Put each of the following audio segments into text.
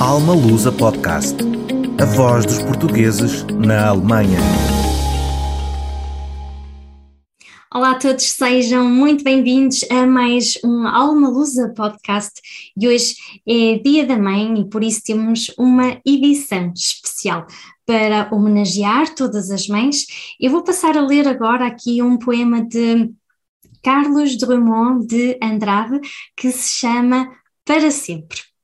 Alma Lusa Podcast. A voz dos portugueses na Alemanha. Olá a todos, sejam muito bem-vindos a mais um Alma Lusa Podcast. E hoje é Dia da Mãe e por isso temos uma edição especial para homenagear todas as mães. Eu vou passar a ler agora aqui um poema de Carlos Drummond de Andrade que se chama Para Sempre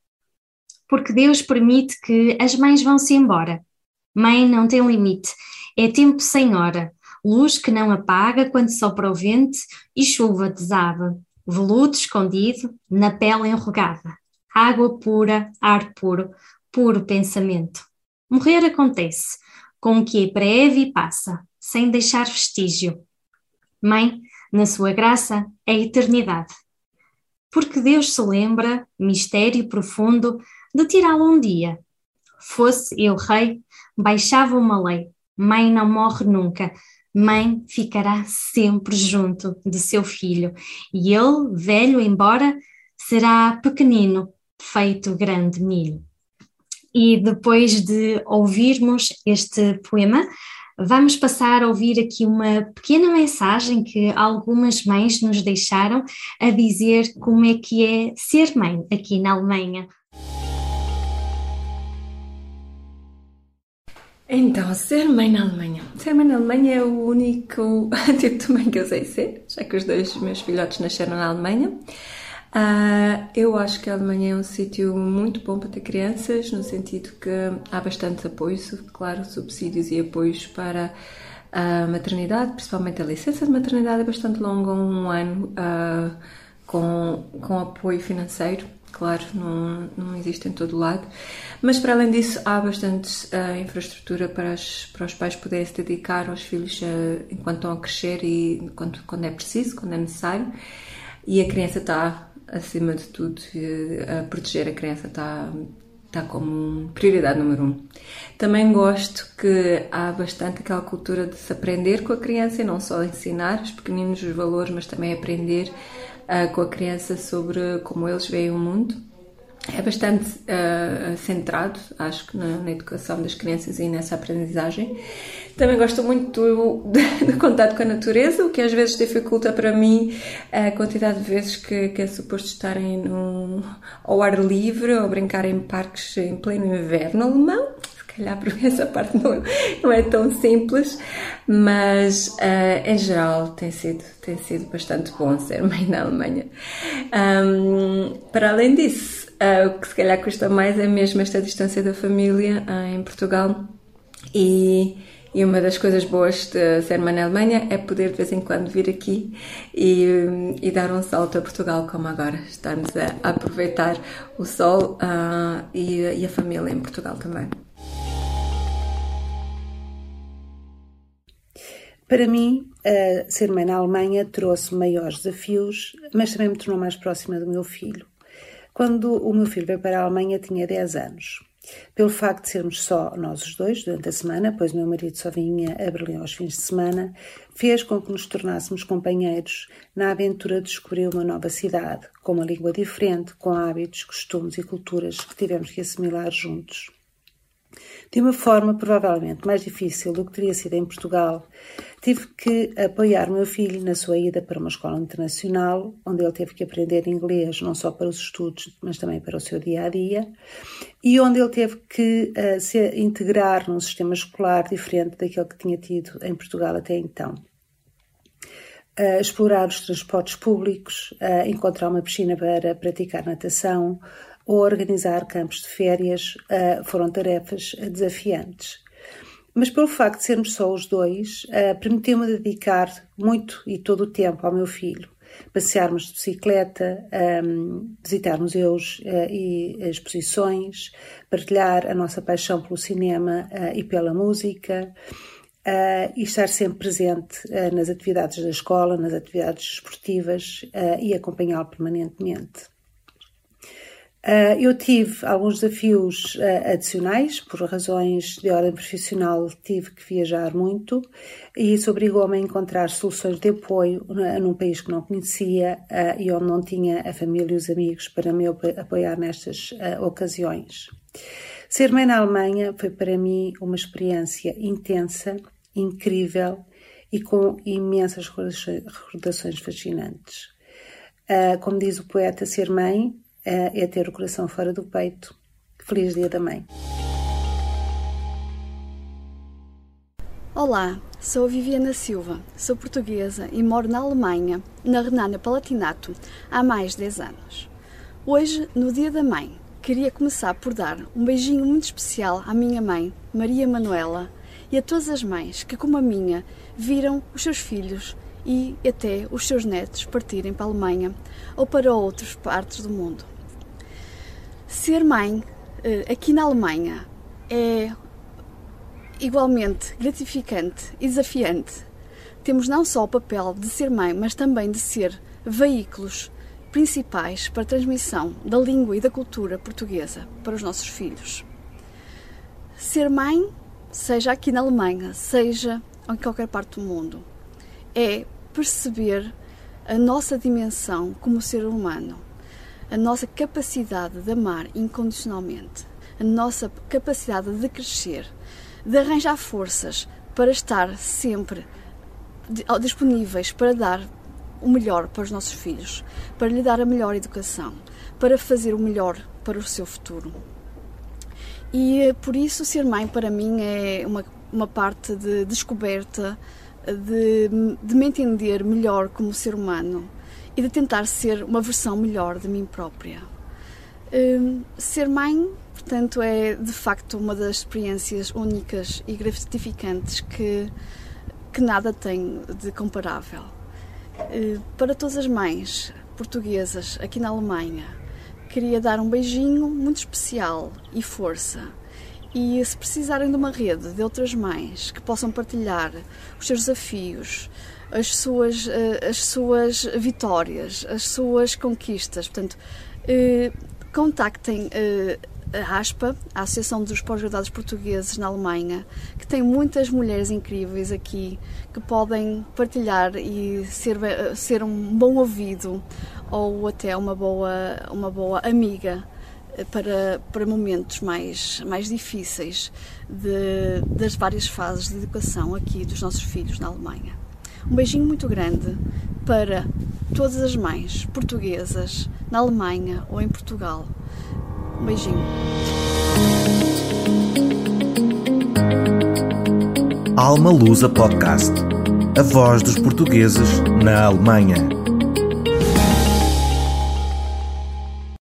porque Deus permite que as mães vão-se embora. Mãe não tem limite, é tempo sem hora, luz que não apaga quando sopra o vento e chuva desaba, veludo escondido na pele enrugada, água pura, ar puro, puro pensamento. Morrer acontece, com o que é breve e passa, sem deixar vestígio. Mãe, na sua graça, é eternidade. Porque Deus se lembra, mistério profundo, de tirá-lo um dia. Fosse eu rei, baixava uma lei: mãe não morre nunca, mãe ficará sempre junto de seu filho, e ele, velho embora, será pequenino, feito grande milho. E depois de ouvirmos este poema, vamos passar a ouvir aqui uma pequena mensagem que algumas mães nos deixaram a dizer como é que é ser mãe aqui na Alemanha. Então, ser mãe na Alemanha. Ser mãe na Alemanha é o único tipo de mãe que eu sei ser, já que os dois meus filhotes nasceram na Alemanha. Uh, eu acho que a Alemanha é um sítio muito bom para ter crianças, no sentido que há bastante apoio, claro, subsídios e apoios para a maternidade, principalmente a licença de maternidade é bastante longa, um ano, uh, com, com apoio financeiro claro, não, não existe em todo lado. Mas para além disso, há bastante uh, infraestrutura para, as, para os pais poderem se dedicar aos filhos enquanto estão a crescer e quando, quando é preciso, quando é necessário. E a criança está, acima de tudo, uh, a proteger a criança está, está como prioridade número um. Também gosto que há bastante aquela cultura de se aprender com a criança e não só ensinar os pequeninos os valores, mas também aprender uh, com a criança sobre como eles veem o mundo. É bastante uh, centrado, acho que, na, na, educação das crianças e nessa aprendizagem. Também gosto muito do, do, contato com a natureza, o que às vezes dificulta para mim a quantidade de vezes que, que é suposto estarem no, ao ar livre ou brincar em parques em pleno inverno alemão calhar porque essa parte não, não é tão simples, mas uh, em geral tem sido, tem sido bastante bom ser mãe na Alemanha. Um, para além disso, uh, o que se calhar custa mais é mesmo esta distância da família uh, em Portugal e e uma das coisas boas de ser mãe na Alemanha é poder de vez em quando vir aqui e, e dar um salto a Portugal, como agora. Estamos a, aproveitar o sol uh, e, e a família em Portugal também. Para mim, ser mãe na Alemanha trouxe maiores desafios, mas também me tornou mais próxima do meu filho. Quando o meu filho veio para a Alemanha, tinha 10 anos. Pelo facto de sermos só nós os dois durante a semana, pois meu marido só vinha a Berlim aos fins de semana, fez com que nos tornássemos companheiros na aventura de descobrir uma nova cidade, com uma língua diferente, com hábitos, costumes e culturas que tivemos que assimilar juntos. De uma forma provavelmente mais difícil do que teria sido em Portugal, tive que apoiar meu filho na sua ida para uma escola internacional, onde ele teve que aprender inglês não só para os estudos, mas também para o seu dia a dia, e onde ele teve que uh, se integrar num sistema escolar diferente daquele que tinha tido em Portugal até então. Uh, explorar os transportes públicos, uh, encontrar uma piscina para praticar natação, ou organizar campos de férias uh, foram tarefas desafiantes. Mas pelo facto de sermos só os dois, uh, permitiu-me dedicar muito e todo o tempo ao meu filho. Passearmos de bicicleta, um, visitar museus e exposições, partilhar a nossa paixão pelo cinema e pela música, Uh, e estar sempre presente uh, nas atividades da escola, nas atividades esportivas uh, e acompanhá-lo permanentemente. Uh, eu tive alguns desafios uh, adicionais, por razões de ordem profissional, tive que viajar muito e isso obrigou-me a encontrar soluções de apoio num país que não conhecia uh, e onde não tinha a família e os amigos para me apoiar nestas ocasiões. Ser mãe na Alemanha foi para mim uma experiência intensa, incrível e com imensas recordações fascinantes. como diz o poeta, ser mãe é ter o coração fora do peito. Feliz Dia da Mãe. Olá, sou Viviana Silva, sou portuguesa e moro na Alemanha, na Renânia Palatinato, há mais de 10 anos. Hoje, no Dia da Mãe, queria começar por dar um beijinho muito especial à minha mãe, Maria Manuela, e a todas as mães que, como a minha, viram os seus filhos e até os seus netos partirem para a Alemanha ou para outras partes do mundo. Ser mãe eh, aqui na Alemanha é igualmente gratificante e desafiante. Temos não só o papel de ser mãe, mas também de ser veículos principais para a transmissão da língua e da cultura portuguesa para os nossos filhos. Ser mãe, seja aqui na Alemanha, seja em qualquer parte do mundo, é perceber a nossa dimensão como ser humano a nossa capacidade de amar incondicionalmente, a nossa capacidade de crescer, de arranjar forças para estar sempre disponíveis para dar o melhor para os nossos filhos, para lhe dar a melhor educação, para fazer o melhor para o seu futuro. E eh, por isso, ser mãe para mim é uma, uma parte de descoberta, de, de me entender melhor como ser humano e de tentar ser uma versão melhor de mim própria. Um, ser mãe, portanto, é de facto uma das experiências únicas e gratificantes que, que nada tem de comparável. Uh, para todas as mães portuguesas aqui na Alemanha, queria dar um beijinho muito especial e força. E se precisarem de uma rede de outras mães que possam partilhar os seus desafios, as suas, eh, as suas vitórias, as suas conquistas. Portanto, eh, contactem eh, a ASPA, a Associação dos Pós-Graduados Portugueses na Alemanha, que tem muitas mulheres incríveis aqui que podem partilhar e ser, ser um bom ouvido ou até uma boa, uma boa amiga para, para momentos mais, mais difíceis de, das várias fases de educação aqui dos nossos filhos na Alemanha. Um beijinho muito grande para todas as mães portuguesas na Alemanha ou em Portugal. Um beijinho. Alma Lusa Podcast. A voz dos portugueses na Alemanha.